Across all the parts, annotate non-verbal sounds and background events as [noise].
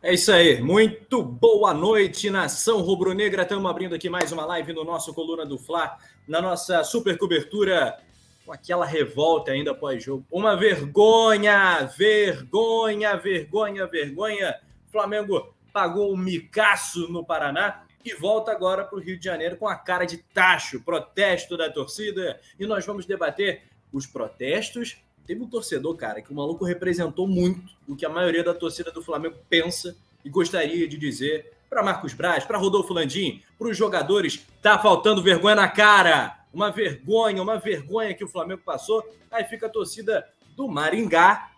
É isso aí, muito boa noite, nação rubro-negra. Estamos abrindo aqui mais uma live no nosso Coluna do Fla, na nossa super cobertura com aquela revolta ainda pós-jogo. Uma vergonha, vergonha, vergonha, vergonha. Flamengo pagou um micaço no Paraná e volta agora para o Rio de Janeiro com a cara de tacho, protesto da torcida. E nós vamos debater os protestos Teve um torcedor, cara, que o maluco representou muito o que a maioria da torcida do Flamengo pensa e gostaria de dizer para Marcos Braz, para Rodolfo Landim, para os jogadores. Tá faltando vergonha na cara. Uma vergonha, uma vergonha que o Flamengo passou. Aí fica a torcida do Maringá.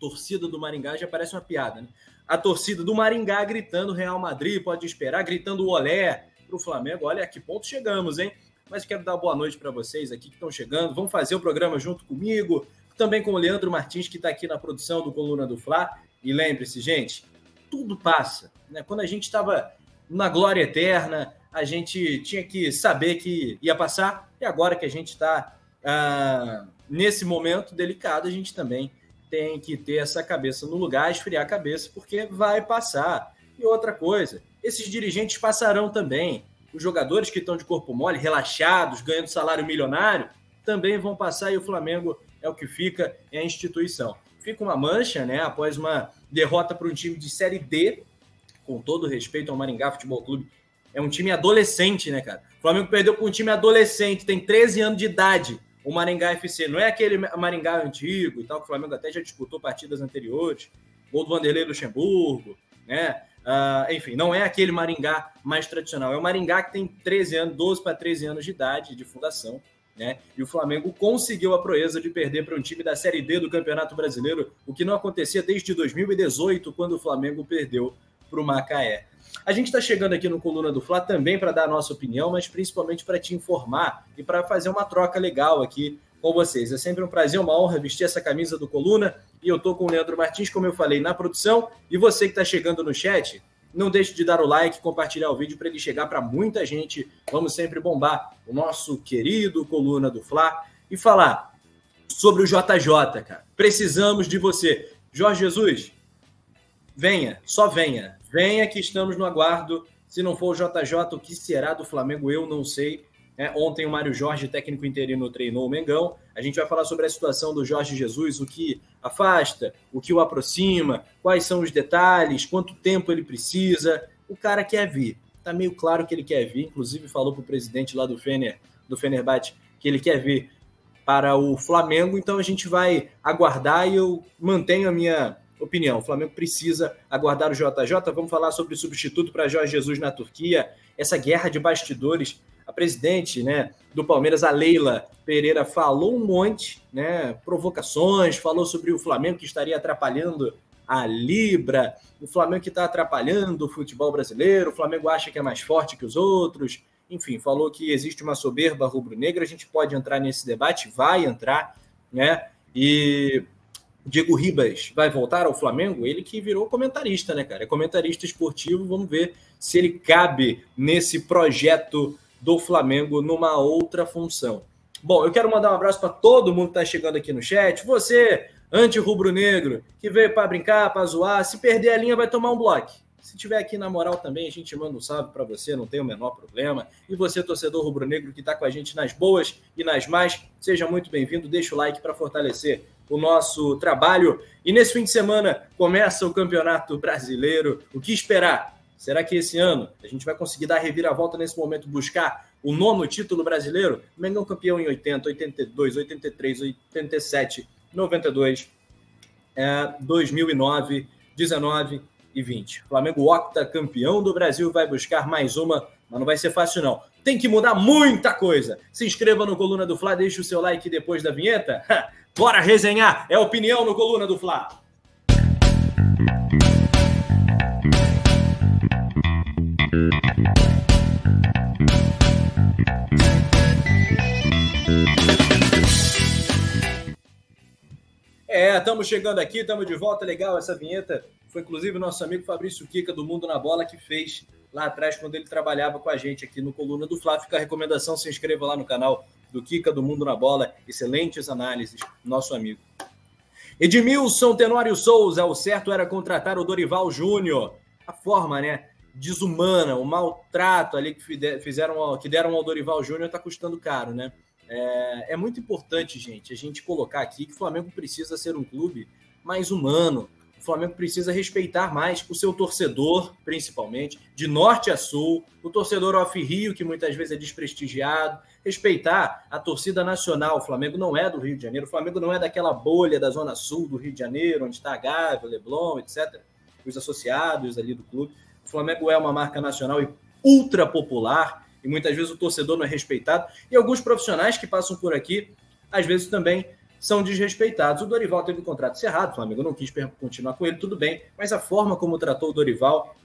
Torcida do Maringá já parece uma piada, né? A torcida do Maringá gritando Real Madrid, pode esperar, gritando olé para o Flamengo. Olha a que ponto chegamos, hein? Mas quero dar boa noite para vocês aqui que estão chegando. Vão fazer o programa junto comigo também com o Leandro Martins, que está aqui na produção do Coluna do Fla. E lembre-se, gente, tudo passa. Né? Quando a gente estava na glória eterna, a gente tinha que saber que ia passar, e agora que a gente está ah, nesse momento delicado, a gente também tem que ter essa cabeça no lugar, esfriar a cabeça, porque vai passar. E outra coisa, esses dirigentes passarão também. Os jogadores que estão de corpo mole, relaxados, ganhando salário milionário, também vão passar e o Flamengo é o que fica, é a instituição. Fica uma mancha, né? Após uma derrota para um time de Série D, com todo respeito ao Maringá Futebol Clube, é um time adolescente, né, cara? O Flamengo perdeu para um time adolescente, tem 13 anos de idade, o Maringá FC. Não é aquele Maringá antigo e tal, que o Flamengo até já disputou partidas anteriores, gol do Vanderlei Luxemburgo, né? Uh, enfim, não é aquele Maringá mais tradicional. É o Maringá que tem 13 anos, 12 para 13 anos de idade de fundação né? E o Flamengo conseguiu a proeza de perder para um time da Série D do Campeonato Brasileiro, o que não acontecia desde 2018, quando o Flamengo perdeu para o Macaé. A gente está chegando aqui no Coluna do Fla também para dar a nossa opinião, mas principalmente para te informar e para fazer uma troca legal aqui com vocês. É sempre um prazer, uma honra vestir essa camisa do Coluna. E eu estou com o Leandro Martins, como eu falei, na produção. E você que está chegando no chat, não deixe de dar o like, compartilhar o vídeo para ele chegar para muita gente. Vamos sempre bombar o nosso querido Coluna do Fla e falar sobre o JJ, cara. Precisamos de você. Jorge Jesus, venha, só venha. Venha que estamos no aguardo. Se não for o JJ, o que será do Flamengo? Eu não sei. É, ontem o Mário Jorge, técnico interino, treinou o Mengão. A gente vai falar sobre a situação do Jorge Jesus, o que afasta, o que o aproxima, quais são os detalhes, quanto tempo ele precisa. O cara quer vir. Está meio claro que ele quer vir. Inclusive falou para o presidente lá do Fener, do Fenerbahçe, que ele quer vir para o Flamengo. Então a gente vai aguardar e eu mantenho a minha opinião. O Flamengo precisa aguardar o JJ. Vamos falar sobre o substituto para Jorge Jesus na Turquia. Essa guerra de bastidores a presidente né, do Palmeiras, a Leila Pereira, falou um monte, né, provocações, falou sobre o Flamengo que estaria atrapalhando a Libra, o Flamengo que está atrapalhando o futebol brasileiro, o Flamengo acha que é mais forte que os outros, enfim, falou que existe uma soberba rubro-negra, a gente pode entrar nesse debate, vai entrar, né? E Diego Ribas vai voltar ao Flamengo? Ele que virou comentarista, né, cara? É comentarista esportivo, vamos ver se ele cabe nesse projeto do Flamengo numa outra função. Bom, eu quero mandar um abraço para todo mundo que está chegando aqui no chat. Você, anti-rubro-negro, que veio para brincar, para zoar, se perder a linha, vai tomar um bloco. Se tiver aqui na moral também, a gente manda um salve para você, não tem o menor problema. E você, torcedor rubro-negro, que está com a gente nas boas e nas más, seja muito bem-vindo. Deixa o like para fortalecer o nosso trabalho. E nesse fim de semana começa o Campeonato Brasileiro. O que esperar? Será que esse ano a gente vai conseguir dar a reviravolta nesse momento, buscar o nono título brasileiro? Mengão campeão em 80, 82, 83, 87, 92, é, 2009, 19 e 20. Flamengo octa campeão do Brasil vai buscar mais uma, mas não vai ser fácil não. Tem que mudar muita coisa. Se inscreva no Coluna do Fla, deixe o seu like depois da vinheta. [laughs] Bora resenhar. É opinião no Coluna do Fla. É, estamos chegando aqui, estamos de volta. Legal essa vinheta. Foi inclusive nosso amigo Fabrício Kika do Mundo na Bola que fez lá atrás quando ele trabalhava com a gente aqui no Coluna do Fla. Fica a recomendação, se inscreva lá no canal do Kika do Mundo na Bola. Excelentes análises, nosso amigo. Edmilson Tenório Souza, o certo era contratar o Dorival Júnior. A forma, né? Desumana, o maltrato ali que fizeram, que deram ao Dorival Júnior está custando caro, né? É, é muito importante, gente, a gente colocar aqui que o Flamengo precisa ser um clube mais humano, o Flamengo precisa respeitar mais o seu torcedor, principalmente, de norte a sul, o torcedor off-Rio, que muitas vezes é desprestigiado, respeitar a torcida nacional. O Flamengo não é do Rio de Janeiro, o Flamengo não é daquela bolha da zona sul do Rio de Janeiro, onde está a Gávea, Leblon, etc., os associados ali do clube. O Flamengo é uma marca nacional e ultra popular, muitas vezes o torcedor não é respeitado. E alguns profissionais que passam por aqui, às vezes também são desrespeitados. O Dorival teve o contrato cerrado, o Flamengo não quis continuar com ele, tudo bem, mas a forma como tratou o Dorival,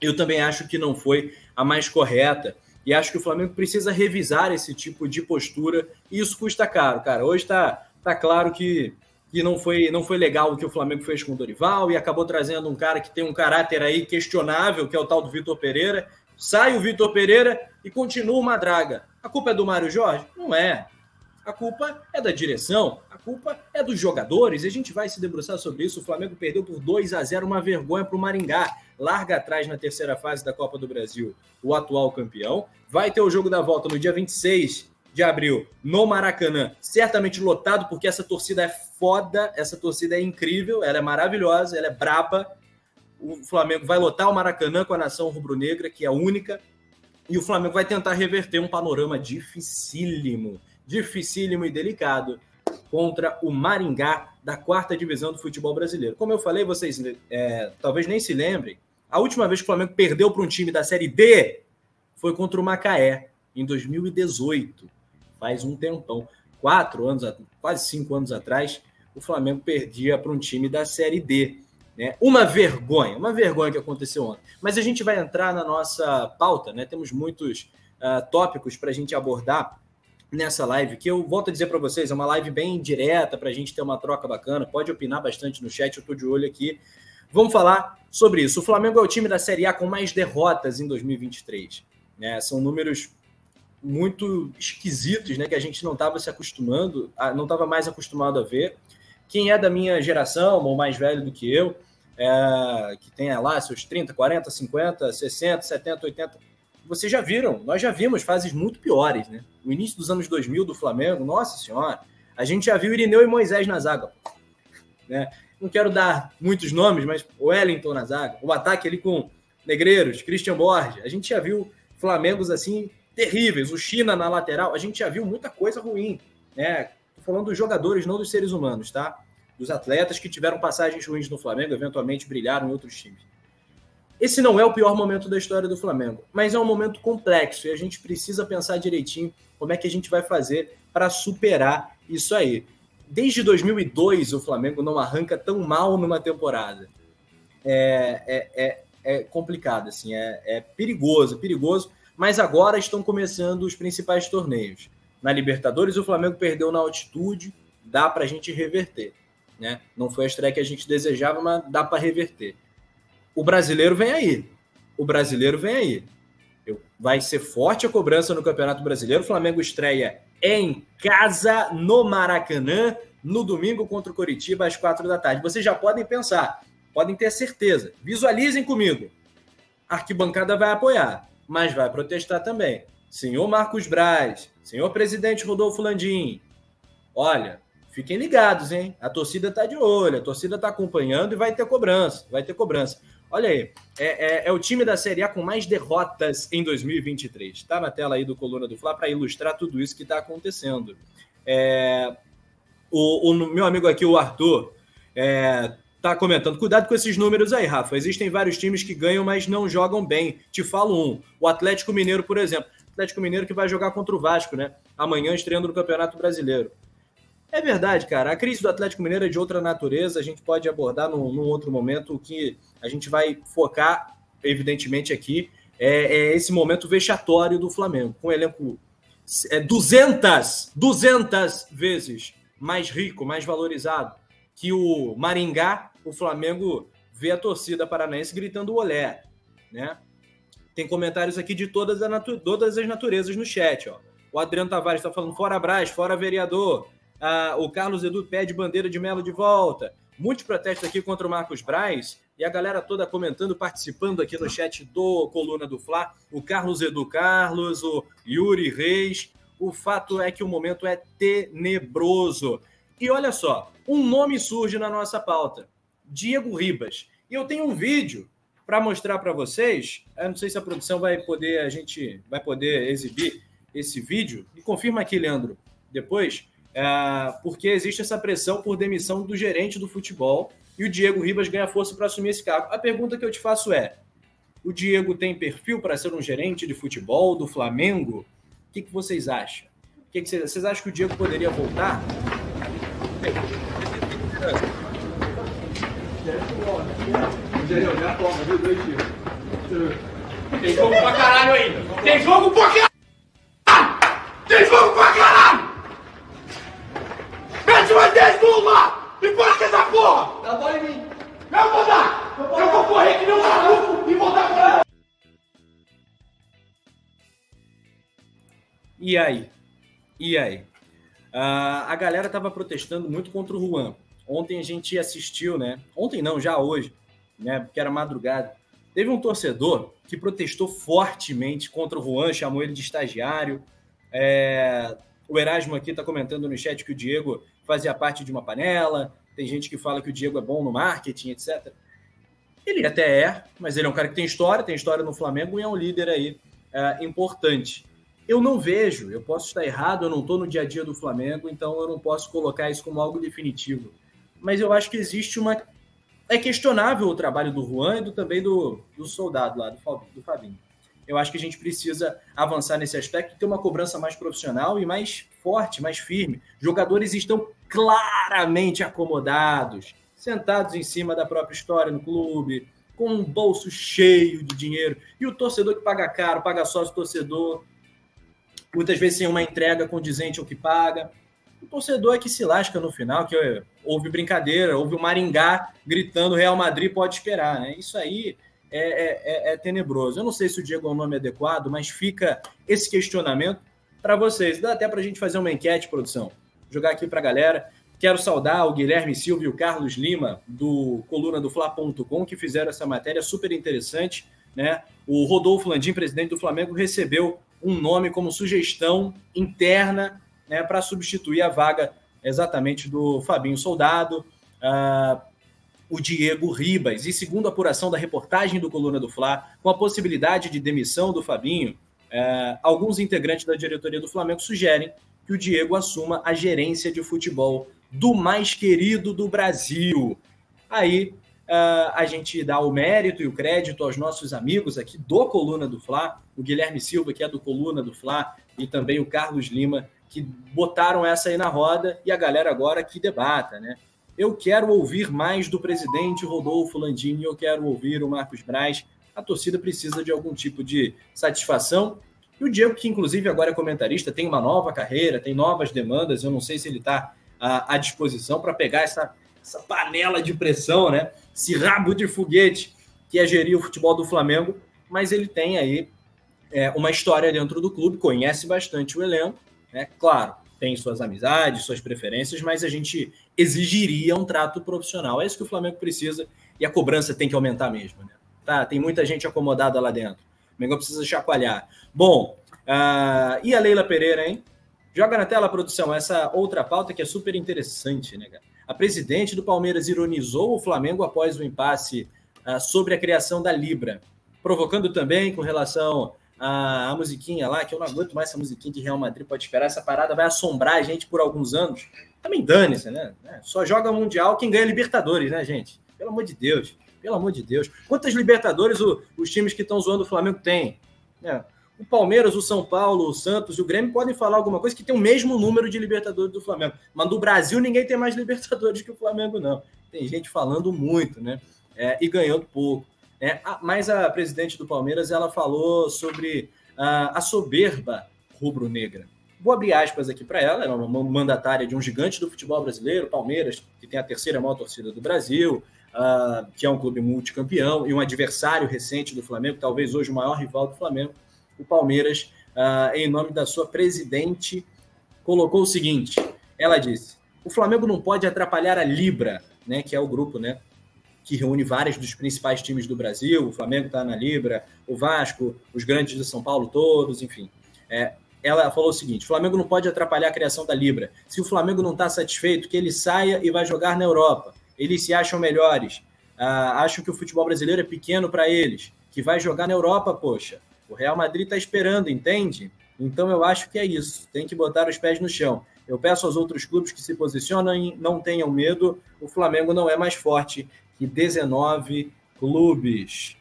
eu também acho que não foi a mais correta. E acho que o Flamengo precisa revisar esse tipo de postura, e isso custa caro, cara. Hoje está tá claro que, que não, foi, não foi legal o que o Flamengo fez com o Dorival e acabou trazendo um cara que tem um caráter aí questionável, que é o tal do Vitor Pereira. Sai o Vitor Pereira e continua uma draga. A culpa é do Mário Jorge? Não é. A culpa é da direção, a culpa é dos jogadores. E a gente vai se debruçar sobre isso. O Flamengo perdeu por 2 a 0, uma vergonha para o Maringá. Larga atrás na terceira fase da Copa do Brasil o atual campeão. Vai ter o jogo da volta no dia 26 de abril no Maracanã, certamente lotado, porque essa torcida é foda, essa torcida é incrível, ela é maravilhosa, ela é braba. O Flamengo vai lotar o Maracanã com a nação rubro-negra, que é única, e o Flamengo vai tentar reverter um panorama dificílimo dificílimo e delicado contra o Maringá da quarta divisão do futebol brasileiro. Como eu falei, vocês é, talvez nem se lembrem, a última vez que o Flamengo perdeu para um time da Série D foi contra o Macaé, em 2018. Faz um tempão. Quatro anos, quase cinco anos atrás, o Flamengo perdia para um time da Série D. Né? Uma vergonha, uma vergonha que aconteceu ontem. Mas a gente vai entrar na nossa pauta, né? temos muitos uh, tópicos para a gente abordar nessa live, que eu volto a dizer para vocês, é uma live bem direta para a gente ter uma troca bacana. Pode opinar bastante no chat, eu estou de olho aqui. Vamos falar sobre isso. O Flamengo é o time da Série A com mais derrotas em 2023. Né? São números muito esquisitos, né? Que a gente não estava se acostumando, não estava mais acostumado a ver. Quem é da minha geração, ou mais velho do que eu, é, que tenha lá seus 30, 40, 50, 60, 70, 80, vocês já viram, nós já vimos fases muito piores, né? O início dos anos 2000 do Flamengo, nossa senhora, a gente já viu Irineu e Moisés na zaga, né? Não quero dar muitos nomes, mas o Wellington na zaga, o ataque ali com Negreiros, Christian Borges, a gente já viu Flamengos assim terríveis, o China na lateral, a gente já viu muita coisa ruim, né? Tô falando dos jogadores, não dos seres humanos, tá? Dos atletas que tiveram passagens ruins no Flamengo, eventualmente brilharam em outros times. Esse não é o pior momento da história do Flamengo, mas é um momento complexo e a gente precisa pensar direitinho como é que a gente vai fazer para superar isso aí. Desde 2002, o Flamengo não arranca tão mal numa temporada. É, é, é, é complicado, assim, é, é perigoso, perigoso, mas agora estão começando os principais torneios. Na Libertadores, o Flamengo perdeu na altitude, dá para a gente reverter. Né? Não foi a estreia que a gente desejava, mas dá para reverter o brasileiro vem aí. O brasileiro vem aí. Vai ser forte a cobrança no Campeonato Brasileiro. O Flamengo estreia em casa, no Maracanã, no domingo contra o Coritiba, às quatro da tarde. Vocês já podem pensar, podem ter certeza. Visualizem comigo. A arquibancada vai apoiar, mas vai protestar também. Senhor Marcos Braz, senhor presidente Rodolfo Landim, olha, fiquem ligados, hein? A torcida tá de olho, a torcida tá acompanhando e vai ter cobrança, vai ter cobrança. Olha aí, é, é, é, o time da Série A com mais derrotas em 2023. Está na tela aí do Coluna do Fla para ilustrar tudo isso que está acontecendo. É, o, o, meu amigo aqui, o Arthur, é, comentando. Cuidado com esses números aí, Rafa. Existem vários times que ganham, mas não jogam bem. Te falo um. O Atlético Mineiro, por exemplo. Atlético Mineiro que vai jogar contra o Vasco, né? Amanhã estreando no Campeonato Brasileiro. É verdade, cara. A crise do Atlético Mineiro é de outra natureza. A gente pode abordar num, num outro momento. O que a gente vai focar, evidentemente, aqui é, é esse momento vexatório do Flamengo, com um elenco é, 200, 200 vezes mais rico, mais valorizado que o Maringá. O Flamengo vê a torcida paranaense gritando olé, né? Tem comentários aqui de todas, todas as naturezas no chat, ó. O Adriano Tavares está falando fora Brás, fora vereador. Ah, o Carlos Edu pede bandeira de Melo de volta. Muitos protestos aqui contra o Marcos Braz e a galera toda comentando, participando aqui no chat do Coluna do Fla. O Carlos Edu Carlos, o Yuri Reis. O fato é que o momento é tenebroso. E olha só, um nome surge na nossa pauta: Diego Ribas. E eu tenho um vídeo para mostrar para vocês. Eu não sei se a produção vai poder, a gente vai poder exibir esse vídeo. E confirma aqui, Leandro, depois, é, porque existe essa pressão por demissão do gerente do futebol e o Diego Ribas ganha força para assumir esse cargo. A pergunta que eu te faço é: o Diego tem perfil para ser um gerente de futebol do Flamengo? O que, que vocês acham? O que, que vocês, vocês acham que o Diego poderia voltar? Tem jogo pra caralho ainda. Tem jogo pra caralho! Tem jogo pra caralho! Mete mais 10 gols lá! E pode essa porra! Dá bola em mim! Eu vou dar! Eu vou correr que nem um maluco e vou dar bola! E aí? E aí? Uh, a galera estava protestando muito contra o Juan. Ontem a gente assistiu, né? Ontem não, já hoje, né? Porque era madrugada. Teve um torcedor que protestou fortemente contra o Juan, chamou ele de estagiário. É... O Erasmo aqui está comentando no chat que o Diego fazia parte de uma panela. Tem gente que fala que o Diego é bom no marketing, etc. Ele até é, mas ele é um cara que tem história, tem história no Flamengo e é um líder aí é, importante. Eu não vejo, eu posso estar errado, eu não estou no dia a dia do Flamengo, então eu não posso colocar isso como algo definitivo. Mas eu acho que existe uma. É questionável o trabalho do Juan e do, também do, do soldado lá, do, do Fabinho. Eu acho que a gente precisa avançar nesse aspecto, ter uma cobrança mais profissional e mais forte, mais firme. Jogadores estão claramente acomodados, sentados em cima da própria história no clube, com um bolso cheio de dinheiro. E o torcedor que paga caro, paga sócio torcedor, muitas vezes sem uma entrega condizente ao que paga. O torcedor é que se lasca no final, que houve brincadeira, houve o Maringá gritando Real Madrid pode esperar. Né? Isso aí é, é, é, é tenebroso. Eu não sei se o Diego é um nome adequado, mas fica esse questionamento para vocês. Dá até para a gente fazer uma enquete, produção. Jogar aqui para a galera. Quero saudar o Guilherme Silva e o Carlos Lima, do coluna do Fla.com, que fizeram essa matéria super interessante. Né? O Rodolfo Landim, presidente do Flamengo, recebeu um nome como sugestão interna né, para substituir a vaga exatamente do Fabinho Soldado, uh, o Diego Ribas. E segundo a apuração da reportagem do Coluna do Fla, com a possibilidade de demissão do Fabinho, uh, alguns integrantes da diretoria do Flamengo sugerem que o Diego assuma a gerência de futebol do mais querido do Brasil. Aí uh, a gente dá o mérito e o crédito aos nossos amigos aqui do Coluna do Fla, o Guilherme Silva, que é do Coluna do Fla, e também o Carlos Lima, que botaram essa aí na roda, e a galera agora que debata, né? Eu quero ouvir mais do presidente Rodolfo Landini, eu quero ouvir o Marcos Braz. A torcida precisa de algum tipo de satisfação. E o Diego, que inclusive agora é comentarista, tem uma nova carreira, tem novas demandas. Eu não sei se ele está à, disposição para pegar essa, essa panela de pressão, né? esse rabo de foguete que é gerir o futebol do Flamengo, mas ele tem aí é, uma história dentro do clube, conhece bastante o elenco, né? Claro, tem suas amizades, suas preferências, mas a gente exigiria um trato profissional. É isso que o Flamengo precisa e a cobrança tem que aumentar mesmo, né? Tá, tem muita gente acomodada lá dentro. O Flamengo precisa chacoalhar. Bom, uh, e a Leila Pereira, hein? Joga na tela, produção, essa outra pauta que é super interessante, né, cara? A presidente do Palmeiras ironizou o Flamengo após o impasse uh, sobre a criação da Libra, provocando também com relação à, à, musiquinha lá, que eu não aguento mais essa musiquinha de Real Madrid, pode esperar, essa parada vai assombrar a gente por alguns anos. Também dane-se, né? É, só joga Mundial quem ganha Libertadores, né, gente? Pelo amor de Deus, pelo amor de Deus. Quantas Libertadores o, os times que estão zoando o Flamengo têm? É, o Palmeiras, o São Paulo, o Santos e o Grêmio podem falar alguma coisa que tem o mesmo número de Libertadores do Flamengo. Mas do Brasil ninguém tem mais Libertadores que o Flamengo, não. Tem gente falando muito, né? É, e ganhando pouco. É, mas a presidente do Palmeiras ela falou sobre uh, a soberba rubro-negra. Vou abrir aspas aqui para ela, ela é uma mandatária de um gigante do futebol brasileiro, Palmeiras, que tem a terceira maior torcida do Brasil, uh, que é um clube multicampeão e um adversário recente do Flamengo, talvez hoje o maior rival do Flamengo o Palmeiras, uh, em nome da sua presidente, colocou o seguinte: ela disse, o Flamengo não pode atrapalhar a Libra, né, que é o grupo, né, que reúne vários dos principais times do Brasil. O Flamengo está na Libra, o Vasco, os grandes de São Paulo todos, enfim. É, ela falou o seguinte: o Flamengo não pode atrapalhar a criação da Libra. Se o Flamengo não está satisfeito, que ele saia e vai jogar na Europa. Eles se acham melhores. Ah, acham que o futebol brasileiro é pequeno para eles. Que vai jogar na Europa, poxa. O Real Madrid está esperando, entende? Então eu acho que é isso. Tem que botar os pés no chão. Eu peço aos outros clubes que se posicionem, não tenham medo. O Flamengo não é mais forte que 19 clubes.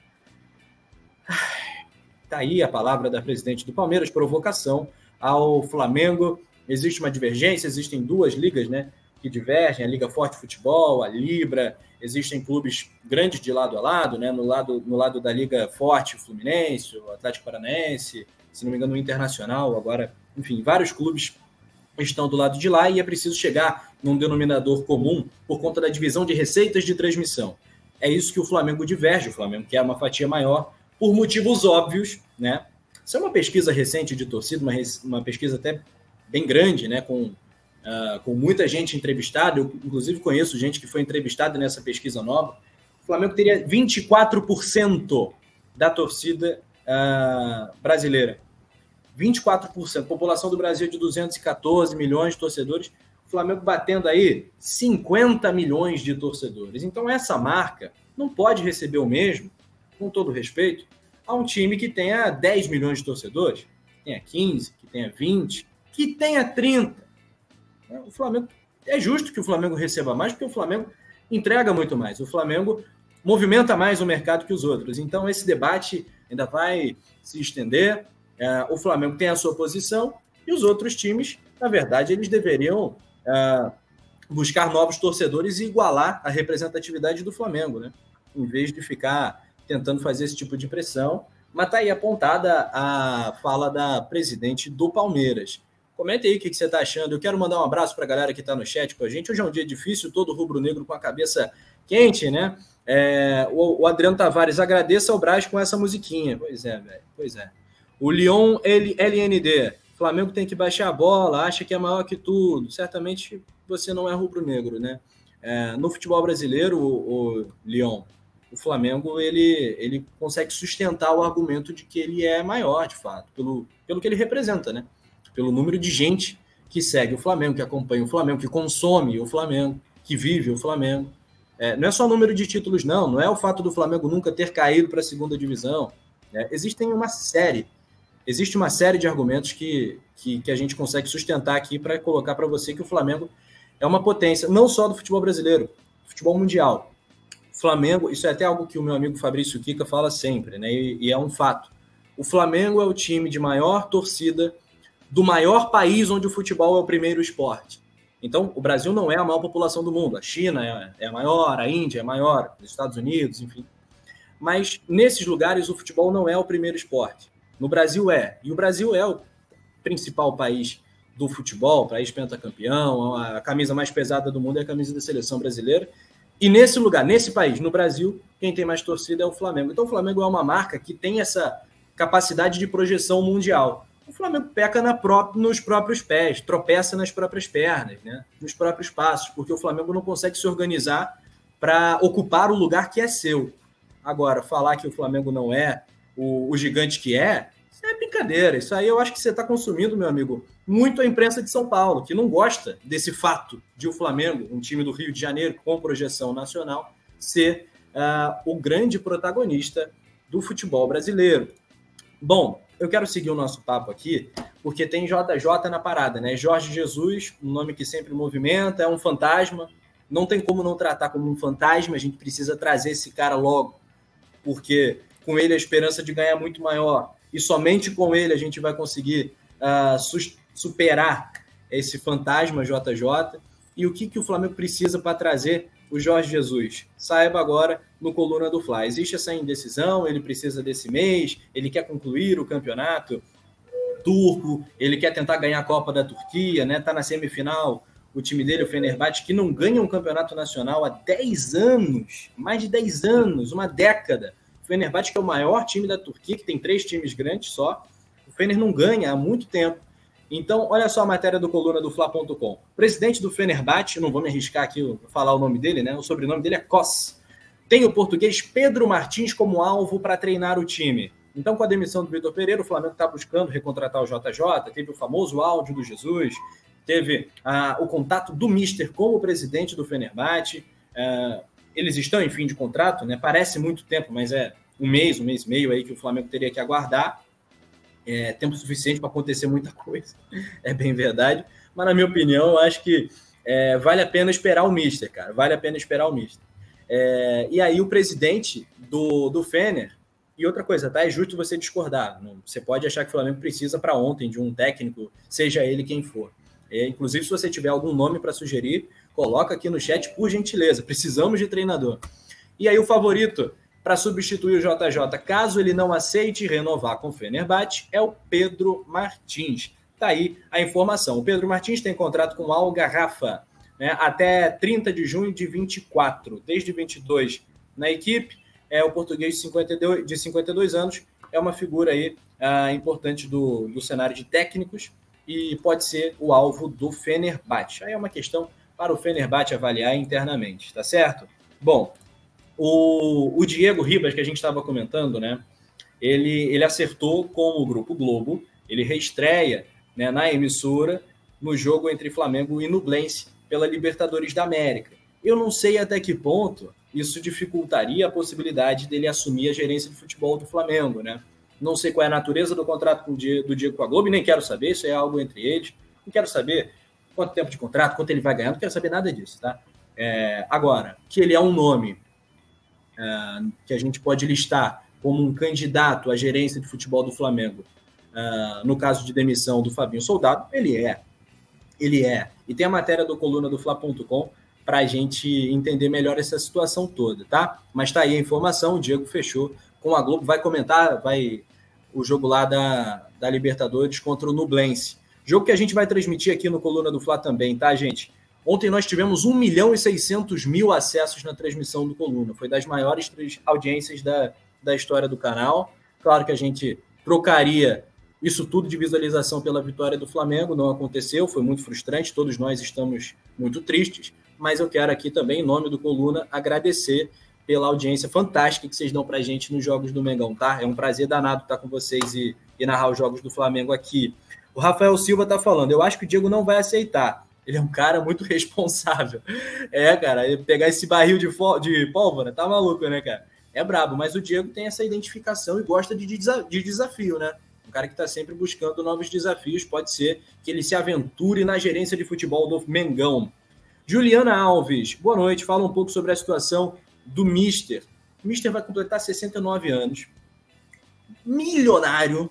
Está aí a palavra da presidente do Palmeiras, provocação ao Flamengo. Existe uma divergência, existem duas ligas né, que divergem, a Liga Forte Futebol, a Libra, existem clubes grandes de lado a lado, né, no, lado, no lado da Liga Forte, o Fluminense, o Atlético Paranaense, se não me engano, o Internacional, agora, enfim, vários clubes estão do lado de lá e é preciso chegar num denominador comum por conta da divisão de receitas de transmissão. É isso que o Flamengo diverge, o Flamengo quer uma fatia maior por motivos óbvios, né? Isso é uma pesquisa recente de torcida, uma, uma pesquisa até bem grande, né? Com, uh, com muita gente entrevistada, eu inclusive conheço gente que foi entrevistada nessa pesquisa nova. O Flamengo teria 24% da torcida uh, brasileira. 24%. A população do Brasil é de 214 milhões de torcedores. O Flamengo batendo aí 50 milhões de torcedores. Então, essa marca não pode receber o mesmo, com todo respeito, a um time que tenha 10 milhões de torcedores, que tenha 15, que tenha 20, que tenha 30. O Flamengo. É justo que o Flamengo receba mais, porque o Flamengo entrega muito mais. O Flamengo movimenta mais o mercado que os outros. Então, esse debate ainda vai se estender. É, o Flamengo tem a sua posição e os outros times, na verdade, eles deveriam é, buscar novos torcedores e igualar a representatividade do Flamengo, né? Em vez de ficar tentando fazer esse tipo de pressão. Mas está aí apontada a fala da presidente do Palmeiras. Comente aí o que, você está achando. Eu quero mandar um abraço para a galera que está no chat com a gente. Hoje é um dia difícil, todo rubro-negro com a cabeça quente, né? É, o, o, Adriano Tavares, agradeça ao Braz com essa musiquinha. Pois é, velho. Pois é. O Leon L, LND. Flamengo tem que baixar a bola, acha que é maior que tudo. Certamente você não é rubro-negro, né? É, no futebol brasileiro, o, o Leon, o Flamengo ele, ele consegue sustentar o argumento de que ele é maior, de fato, pelo, pelo que ele representa, né? Pelo número de gente que segue o Flamengo, que acompanha o Flamengo, que consome o Flamengo, que vive o Flamengo. É, não é só o número de títulos, não. Não é o fato do Flamengo nunca ter caído para a segunda divisão. É, existem uma série, existe uma série de argumentos que, que, que a gente consegue sustentar aqui para colocar para você que o Flamengo é uma potência, não só do futebol brasileiro, futebol mundial. Flamengo, isso é até algo que o meu amigo Fabrício Kika fala sempre, né? E, e, é um fato. O Flamengo é o time de maior torcida do maior país onde o futebol é o primeiro esporte. Então, o Brasil não é a maior população do mundo. A China é, é a maior, a Índia é maior, os Estados Unidos, enfim. Mas nesses lugares o futebol não é o primeiro esporte. No Brasil é. E o Brasil é o principal país do futebol, país pentacampeão, a camisa mais pesada do mundo é a camisa da seleção brasileira. E nesse lugar, nesse país, no Brasil, quem tem mais torcida é o Flamengo. Então o Flamengo é uma marca que tem essa capacidade de projeção mundial. O Flamengo peca pró nos próprios pés, tropeça nas próprias pernas, né? nos próprios passos, porque o Flamengo não consegue se organizar para ocupar o lugar que é seu. Agora, falar que o Flamengo não é o, o gigante que é, isso é brincadeira. Isso aí eu acho que você está consumindo, meu amigo, muito a imprensa de São Paulo, que não gosta desse fato de o Flamengo, um time do Rio de Janeiro com projeção nacional, ser uh, o grande protagonista do futebol brasileiro. Bom, eu quero seguir o nosso papo aqui, porque tem JJ na parada, né? Jorge Jesus, um nome que sempre movimenta, é um fantasma. Não tem como não tratar como um fantasma, a gente precisa trazer esse cara logo, porque com ele a esperança de ganhar muito maior. E somente com ele a gente vai conseguir uh, superar esse fantasma JJ e o que, que o Flamengo precisa para trazer o Jorge Jesus. Saiba agora no Coluna do Fla. Existe essa indecisão, ele precisa desse mês, ele quer concluir o campeonato turco, ele quer tentar ganhar a Copa da Turquia, né? Tá na semifinal o time dele, o Fenerbahçe, que não ganha um campeonato nacional há 10 anos, mais de 10 anos, uma década. Fenerbahçe que é o maior time da Turquia, que tem três times grandes só. O Fener não ganha há muito tempo. Então, olha só a matéria do coluna do Fla.com. Presidente do Fenerbahçe, não vou me arriscar aqui falar o nome dele, né? O sobrenome dele é Kos. Tem o português Pedro Martins como alvo para treinar o time. Então, com a demissão do Vitor Pereira, o Flamengo está buscando recontratar o JJ. Teve o famoso áudio do Jesus, teve ah, o contato do Mister com o presidente do Fenerbahçe. Ah, eles estão em fim de contrato, né? Parece muito tempo, mas é um mês, um mês e meio aí que o Flamengo teria que aguardar. É tempo suficiente para acontecer muita coisa, [laughs] é bem verdade. Mas, na minha opinião, eu acho que é, vale a pena esperar o Mister, cara. Vale a pena esperar o Mister. É, e aí, o presidente do, do Fener, e outra coisa, tá? É justo você discordar. Você pode achar que o Flamengo precisa para ontem de um técnico, seja ele quem for. É, inclusive, se você tiver algum nome para sugerir, coloca aqui no chat, por gentileza. Precisamos de treinador. E aí, o favorito para substituir o JJ, caso ele não aceite renovar com o Fenerbahçe, é o Pedro Martins. Tá aí a informação. O Pedro Martins tem contrato com o Algarrafa né, até 30 de junho de 24. Desde 22 na equipe, é o português de 52, de 52 anos, é uma figura aí ah, importante do, do cenário de técnicos e pode ser o alvo do Fenerbahçe. Aí é uma questão para o Fenerbahçe avaliar internamente, tá certo? Bom, o, o Diego Ribas, que a gente estava comentando, né? Ele, ele acertou com o Grupo Globo, ele reestreia né, na emissora no jogo entre Flamengo e Nublense pela Libertadores da América. Eu não sei até que ponto isso dificultaria a possibilidade dele assumir a gerência de futebol do Flamengo, né? Não sei qual é a natureza do contrato do Diego com a Globo, nem quero saber, isso é algo entre eles. Não quero saber quanto tempo de contrato, quanto ele vai ganhar, não quero saber nada disso, tá? É, agora, que ele é um nome uh, que a gente pode listar como um candidato à gerência de futebol do Flamengo, uh, no caso de demissão do Fabinho Soldado, ele é. Ele é. E tem a matéria do coluna do Fla.com para a gente entender melhor essa situação toda, tá? Mas tá aí a informação, o Diego fechou com a Globo, vai comentar, vai o jogo lá da, da Libertadores contra o Nublense. Jogo que a gente vai transmitir aqui no Coluna do Fla também, tá, gente? Ontem nós tivemos 1 milhão e 600 mil acessos na transmissão do Coluna. Foi das maiores audiências da, da história do canal. Claro que a gente trocaria isso tudo de visualização pela vitória do Flamengo. Não aconteceu, foi muito frustrante. Todos nós estamos muito tristes. Mas eu quero aqui também, em nome do Coluna, agradecer pela audiência fantástica que vocês dão para a gente nos Jogos do Mengão, tá? É um prazer danado estar com vocês e, e narrar os Jogos do Flamengo aqui. O Rafael Silva está falando, eu acho que o Diego não vai aceitar. Ele é um cara muito [laughs] responsável. É, cara, pegar esse barril de, de pólvora, tá maluco, né, cara? É brabo, mas o Diego tem essa identificação e gosta de, de desafio, né? Um cara que está sempre buscando novos desafios. Pode ser que ele se aventure na gerência de futebol do Mengão. Juliana Alves, boa noite. Fala um pouco sobre a situação do Mister. O Mister vai completar 69 anos. Milionário,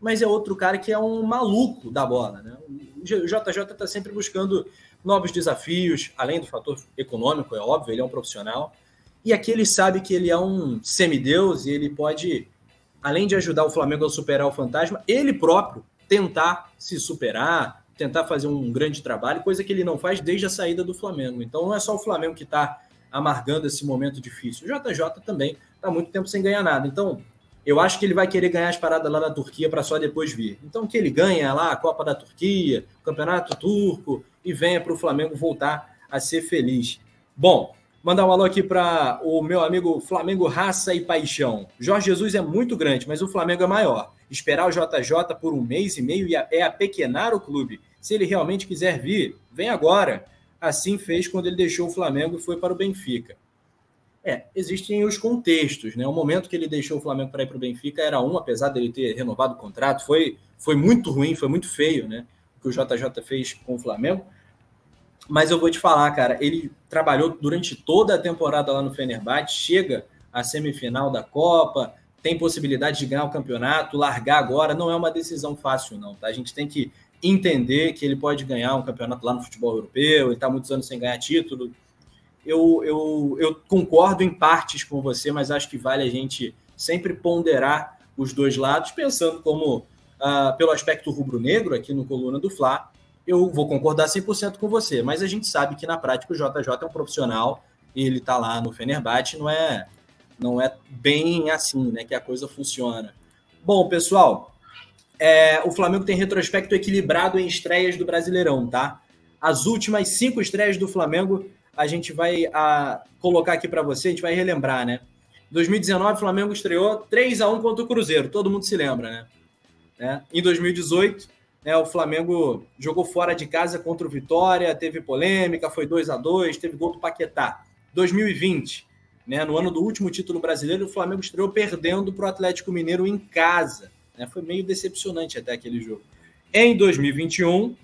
mas é outro cara que é um maluco da bola. Né? O JJ está sempre buscando novos desafios, além do fator econômico, é óbvio, ele é um profissional. E aqui ele sabe que ele é um semideus e ele pode, além de ajudar o Flamengo a superar o fantasma, ele próprio tentar se superar, tentar fazer um grande trabalho, coisa que ele não faz desde a saída do Flamengo. Então não é só o Flamengo que está amargando esse momento difícil. O JJ também está muito tempo sem ganhar nada. Então eu acho que ele vai querer ganhar as paradas lá na Turquia para só depois vir. Então, que ele ganha lá a Copa da Turquia, o Campeonato Turco e venha para o Flamengo voltar a ser feliz. Bom, mandar um alô aqui para o meu amigo Flamengo Raça e Paixão. Jorge Jesus é muito grande, mas o Flamengo é maior. Esperar o JJ por um mês e meio é apequenar o clube. Se ele realmente quiser vir, vem agora. Assim fez quando ele deixou o Flamengo e foi para o Benfica. É, existem os contextos, né? O momento que ele deixou o Flamengo para ir para o Benfica era um, apesar dele ter renovado o contrato, foi, foi muito ruim, foi muito feio, né? O que o JJ fez com o Flamengo. Mas eu vou te falar, cara, ele trabalhou durante toda a temporada lá no Fenerbahçe, chega à semifinal da Copa, tem possibilidade de ganhar o campeonato, largar agora, não é uma decisão fácil, não, tá? A gente tem que entender que ele pode ganhar um campeonato lá no futebol europeu, ele está muitos anos sem ganhar título, eu, eu, eu concordo em partes com você, mas acho que vale a gente sempre ponderar os dois lados, pensando como, uh, pelo aspecto rubro-negro aqui no Coluna do Fla, eu vou concordar 100% com você, mas a gente sabe que na prática o JJ é um profissional e ele está lá no Fenerbahçe, não é, não é bem assim né, que a coisa funciona. Bom, pessoal, é, o Flamengo tem retrospecto equilibrado em estreias do Brasileirão, tá? As últimas cinco estreias do Flamengo, a gente vai a, colocar aqui para você, a gente vai relembrar, né? 2019, o Flamengo estreou 3 a 1 contra o Cruzeiro, todo mundo se lembra, né? né? Em 2018, né, o Flamengo jogou fora de casa contra o Vitória, teve polêmica, foi 2 a 2 teve gol do Paquetá. 2020, né, no ano do último título brasileiro, o Flamengo estreou perdendo para o Atlético Mineiro em casa. Né, foi meio decepcionante até aquele jogo. Em 2021,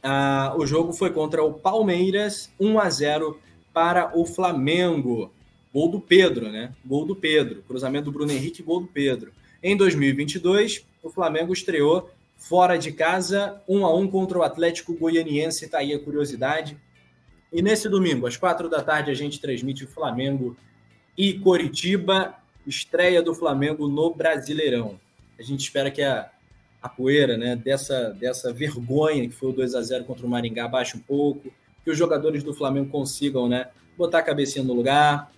ah, o jogo foi contra o Palmeiras, 1 a 0 para o Flamengo. Gol do Pedro, né? Gol do Pedro. Cruzamento do Bruno Henrique, gol do Pedro. Em 2022, o Flamengo estreou fora de casa, 1 a 1 contra o Atlético Goianiense. Está aí a curiosidade. E nesse domingo, às quatro da tarde, a gente transmite Flamengo e Coritiba, estreia do Flamengo no Brasileirão. A gente espera que a, a poeira né, dessa, dessa vergonha que foi o 2 a 0 contra o Maringá baixe um pouco, que os jogadores do Flamengo consigam né, botar a cabecinha no lugar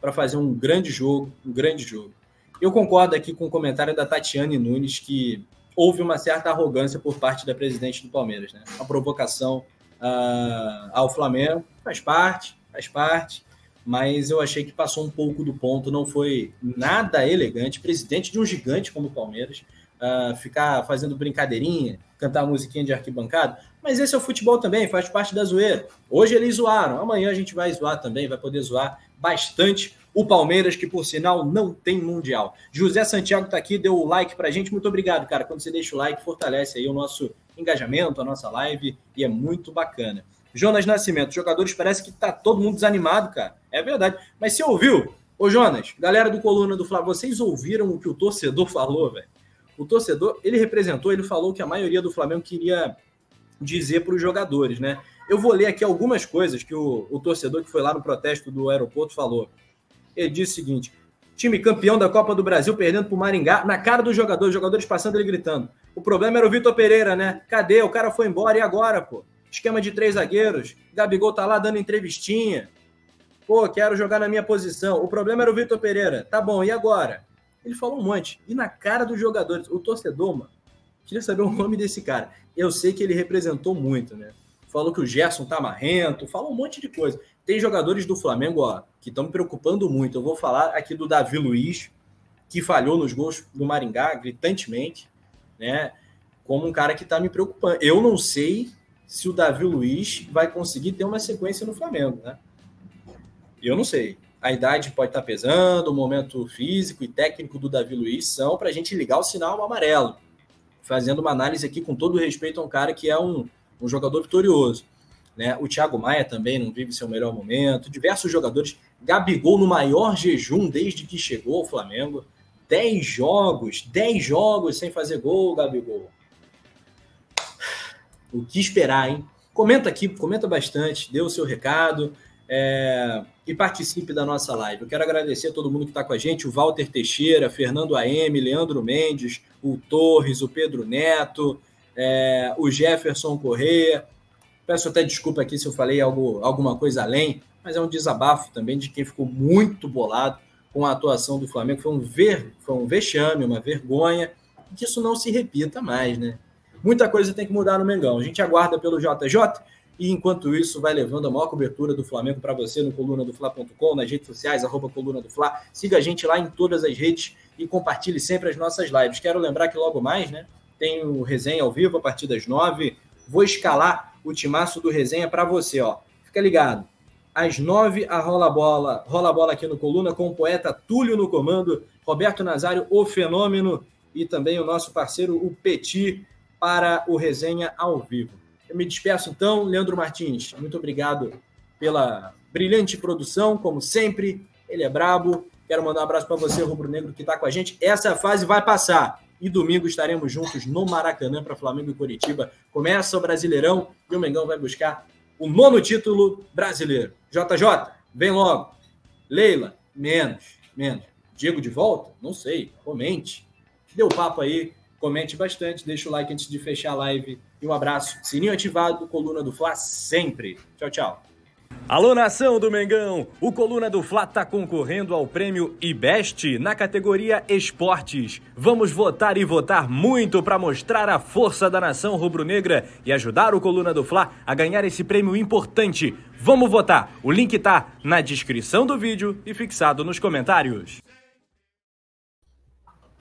para fazer um grande jogo, um grande jogo. Eu concordo aqui com o comentário da Tatiane Nunes, que houve uma certa arrogância por parte da presidente do Palmeiras, né? Uma provocação uh, ao Flamengo, faz parte, faz parte, mas eu achei que passou um pouco do ponto, não foi nada elegante. Presidente de um gigante como o Palmeiras, uh, ficar fazendo brincadeirinha, cantar musiquinha de arquibancada, mas esse é o futebol também, faz parte da zoeira. Hoje eles zoaram, amanhã a gente vai zoar também, vai poder zoar bastante o Palmeiras, que por sinal não tem Mundial. José Santiago está aqui, deu o like para a gente. Muito obrigado, cara. Quando você deixa o like, fortalece aí o nosso engajamento, a nossa live, e é muito bacana. Jonas Nascimento, jogadores parece que tá todo mundo desanimado, cara. É verdade. Mas você ouviu? Ô, Jonas, galera do Coluna do Flamengo, vocês ouviram o que o torcedor [laughs] falou, velho? O torcedor, ele representou, ele falou que a maioria do Flamengo queria dizer para os jogadores, né? Eu vou ler aqui algumas coisas que o, o torcedor que foi lá no protesto do aeroporto falou. Ele disse o seguinte: time campeão da Copa do Brasil perdendo para o Maringá, na cara dos jogadores, jogadores passando ele gritando. O problema era o Vitor Pereira, né? Cadê? O cara foi embora e agora, pô? Esquema de três zagueiros. Gabigol tá lá dando entrevistinha. Pô, quero jogar na minha posição. O problema era o Vitor Pereira. Tá bom, e agora? Ele falou um monte. E na cara dos jogadores, o torcedor, mano, queria saber o nome desse cara. Eu sei que ele representou muito, né? Falou que o Gerson tá marrento, falou um monte de coisa. Tem jogadores do Flamengo, ó, que estão me preocupando muito. Eu vou falar aqui do Davi Luiz, que falhou nos gols do Maringá gritantemente, né? Como um cara que está me preocupando. Eu não sei se o Davi Luiz vai conseguir ter uma sequência no Flamengo, né? Eu não sei. A idade pode estar tá pesando, o momento físico e técnico do Davi Luiz são para a gente ligar o sinal amarelo. Fazendo uma análise aqui com todo respeito a um cara que é um, um jogador vitorioso. Né? O Thiago Maia também não vive seu melhor momento. Diversos jogadores. Gabigol no maior jejum desde que chegou ao Flamengo. 10 jogos, 10 jogos sem fazer gol, Gabigol. O que esperar, hein? Comenta aqui, comenta bastante, dê o seu recado é, e participe da nossa live. Eu quero agradecer a todo mundo que está com a gente: o Walter Teixeira, Fernando AM, Leandro Mendes, o Torres, o Pedro Neto, é, o Jefferson Corrêa. Peço até desculpa aqui se eu falei algo, alguma coisa além, mas é um desabafo também de quem ficou muito bolado com a atuação do Flamengo. Foi um, ver, foi um vexame, uma vergonha, que isso não se repita mais, né? Muita coisa tem que mudar no Mengão. A gente aguarda pelo JJ e, enquanto isso, vai levando a maior cobertura do Flamengo para você no coluna do Fla.com, nas redes sociais, arroba coluna do Fla. Siga a gente lá em todas as redes e compartilhe sempre as nossas lives. Quero lembrar que logo mais, né? Tem o resenha ao vivo a partir das nove. Vou escalar o timaço do resenha para você, ó. Fica ligado. Às nove, a rola bola, rola bola aqui no Coluna com o poeta Túlio no comando, Roberto Nazário, o fenômeno, e também o nosso parceiro, o Petit, para o resenha ao vivo. Eu me despeço então, Leandro Martins. Muito obrigado pela brilhante produção, como sempre. Ele é brabo. Quero mandar um abraço para você, Rubro Negro, que está com a gente. Essa fase vai passar e domingo estaremos juntos no Maracanã para Flamengo e Curitiba. Começa o Brasileirão e o Mengão vai buscar o nono título brasileiro. JJ, vem logo. Leila, menos, menos. Diego de volta? Não sei. Comente. Deu papo aí. Comente bastante, deixa o like antes de fechar a live. E um abraço. Sininho ativado, coluna do Fla sempre. Tchau, tchau. Alô, nação do Mengão! O Coluna do Fla está concorrendo ao prêmio IBEST na categoria Esportes. Vamos votar e votar muito para mostrar a força da nação rubro-negra e ajudar o Coluna do Fla a ganhar esse prêmio importante. Vamos votar! O link tá na descrição do vídeo e fixado nos comentários.